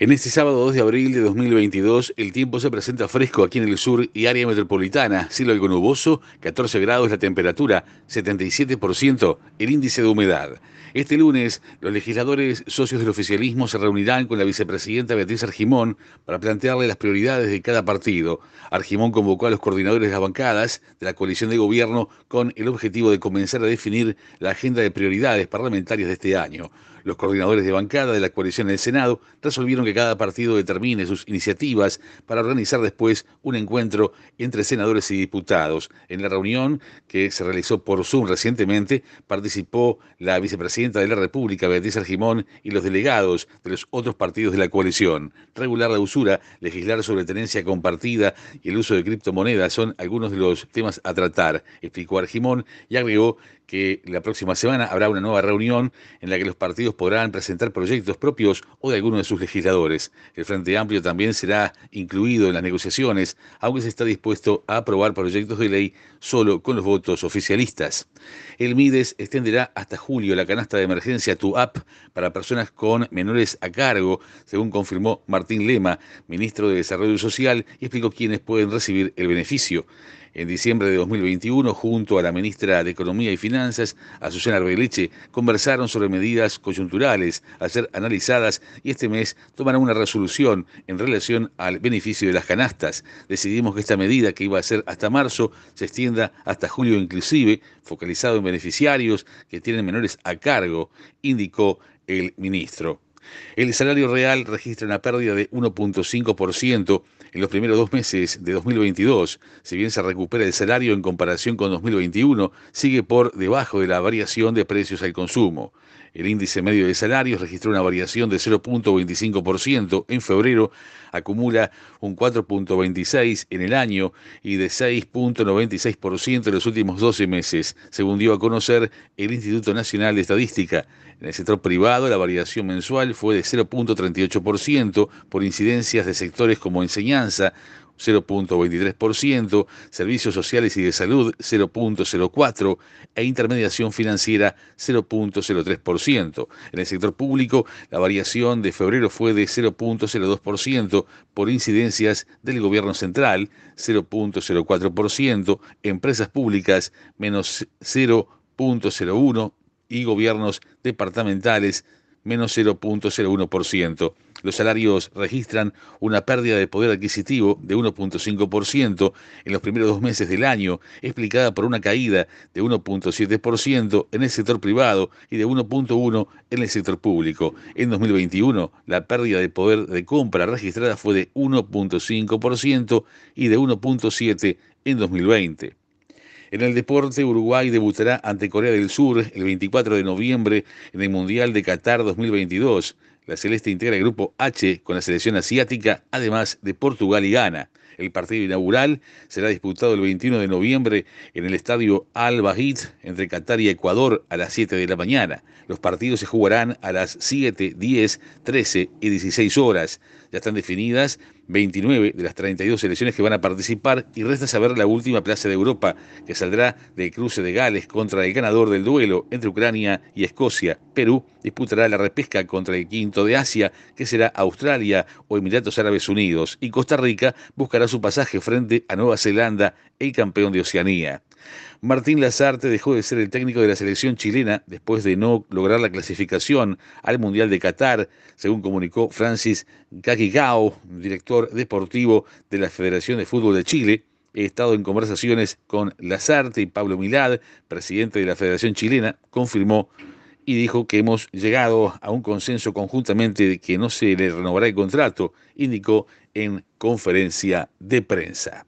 En este sábado 2 de abril de 2022, el tiempo se presenta fresco aquí en el sur y área metropolitana. Cielo algo nuboso, 14 grados la temperatura, 77% el índice de humedad. Este lunes, los legisladores socios del oficialismo se reunirán con la vicepresidenta Beatriz Argimón para plantearle las prioridades de cada partido. Argimón convocó a los coordinadores de las bancadas de la coalición de gobierno con el objetivo de comenzar a definir la agenda de prioridades parlamentarias de este año. Los coordinadores de bancada de la coalición en el Senado resolvieron que cada partido determine sus iniciativas para organizar después un encuentro entre senadores y diputados. En la reunión que se realizó por Zoom recientemente participó la vicepresidenta de la República, Beatriz Argimón, y los delegados de los otros partidos de la coalición. Regular la usura, legislar sobre tenencia compartida y el uso de criptomonedas son algunos de los temas a tratar, explicó Argimón y agregó que la próxima semana habrá una nueva reunión en la que los partidos podrán presentar proyectos propios o de alguno de sus legisladores. El Frente Amplio también será incluido en las negociaciones, aunque se está dispuesto a aprobar proyectos de ley solo con los votos oficialistas. El MIDES extenderá hasta julio la canasta de emergencia Tu App para personas con menores a cargo, según confirmó Martín Lema, ministro de Desarrollo Social, y explicó quiénes pueden recibir el beneficio en diciembre de 2021, junto a la ministra de Economía y Finanzas, Azucena Arbeleche, conversaron sobre medidas coyunturales a ser analizadas y este mes tomarán una resolución en relación al beneficio de las canastas. Decidimos que esta medida, que iba a ser hasta marzo, se extienda hasta julio inclusive, focalizado en beneficiarios que tienen menores a cargo, indicó el ministro. El salario real registra una pérdida de 1.5% en los primeros dos meses de 2022. Si bien se recupera el salario en comparación con 2021, sigue por debajo de la variación de precios al consumo. El índice medio de salarios registró una variación de 0.25% en febrero, acumula un 4.26% en el año y de 6.96% en los últimos 12 meses, según dio a conocer el Instituto Nacional de Estadística. En el sector privado, la variación mensual fue de 0.38% por incidencias de sectores como enseñanza, 0.23%, servicios sociales y de salud 0.04% e intermediación financiera 0.03%. En el sector público, la variación de febrero fue de 0.02% por incidencias del gobierno central, 0.04%, empresas públicas menos 0.01% y gobiernos departamentales menos 0.01%. Los salarios registran una pérdida de poder adquisitivo de 1.5% en los primeros dos meses del año, explicada por una caída de 1.7% en el sector privado y de 1.1% en el sector público. En 2021, la pérdida de poder de compra registrada fue de 1.5% y de 1.7% en 2020. En el deporte, Uruguay debutará ante Corea del Sur el 24 de noviembre en el Mundial de Qatar 2022. La Celeste integra el grupo H con la selección asiática, además de Portugal y Ghana. El partido inaugural será disputado el 21 de noviembre en el estadio Al Bahid entre Qatar y Ecuador a las 7 de la mañana. Los partidos se jugarán a las 7, 10, 13 y 16 horas. Ya están definidas 29 de las 32 selecciones que van a participar y resta saber la última plaza de Europa que saldrá del cruce de Gales contra el ganador del duelo entre Ucrania y Escocia. Perú disputará la repesca contra el quinto de Asia que será Australia o Emiratos Árabes Unidos y Costa Rica buscará su pasaje frente a Nueva Zelanda, el campeón de Oceanía. Martín Lazarte dejó de ser el técnico de la selección chilena después de no lograr la clasificación al Mundial de Qatar, según comunicó Francis Kakigao, director deportivo de la Federación de Fútbol de Chile. He estado en conversaciones con Lazarte y Pablo Milad, presidente de la Federación Chilena, confirmó y dijo que hemos llegado a un consenso conjuntamente de que no se le renovará el contrato, indicó en conferencia de prensa.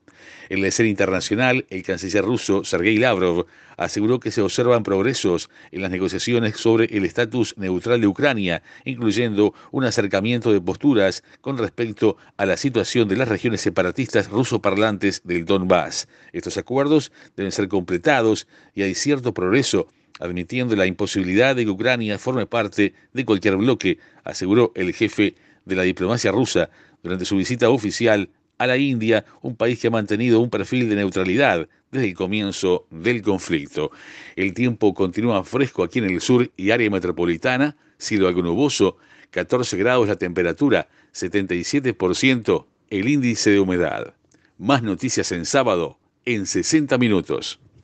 En la escena internacional, el canciller ruso Sergei Lavrov aseguró que se observan progresos en las negociaciones sobre el estatus neutral de Ucrania, incluyendo un acercamiento de posturas con respecto a la situación de las regiones separatistas ruso-parlantes del Donbass. Estos acuerdos deben ser completados y hay cierto progreso admitiendo la imposibilidad de que Ucrania forme parte de cualquier bloque, aseguró el jefe de la diplomacia rusa durante su visita oficial a la India, un país que ha mantenido un perfil de neutralidad desde el comienzo del conflicto. El tiempo continúa fresco aquí en el sur y área metropolitana, cielo algo nuboso, 14 grados la temperatura, 77% el índice de humedad. Más noticias en sábado en 60 minutos.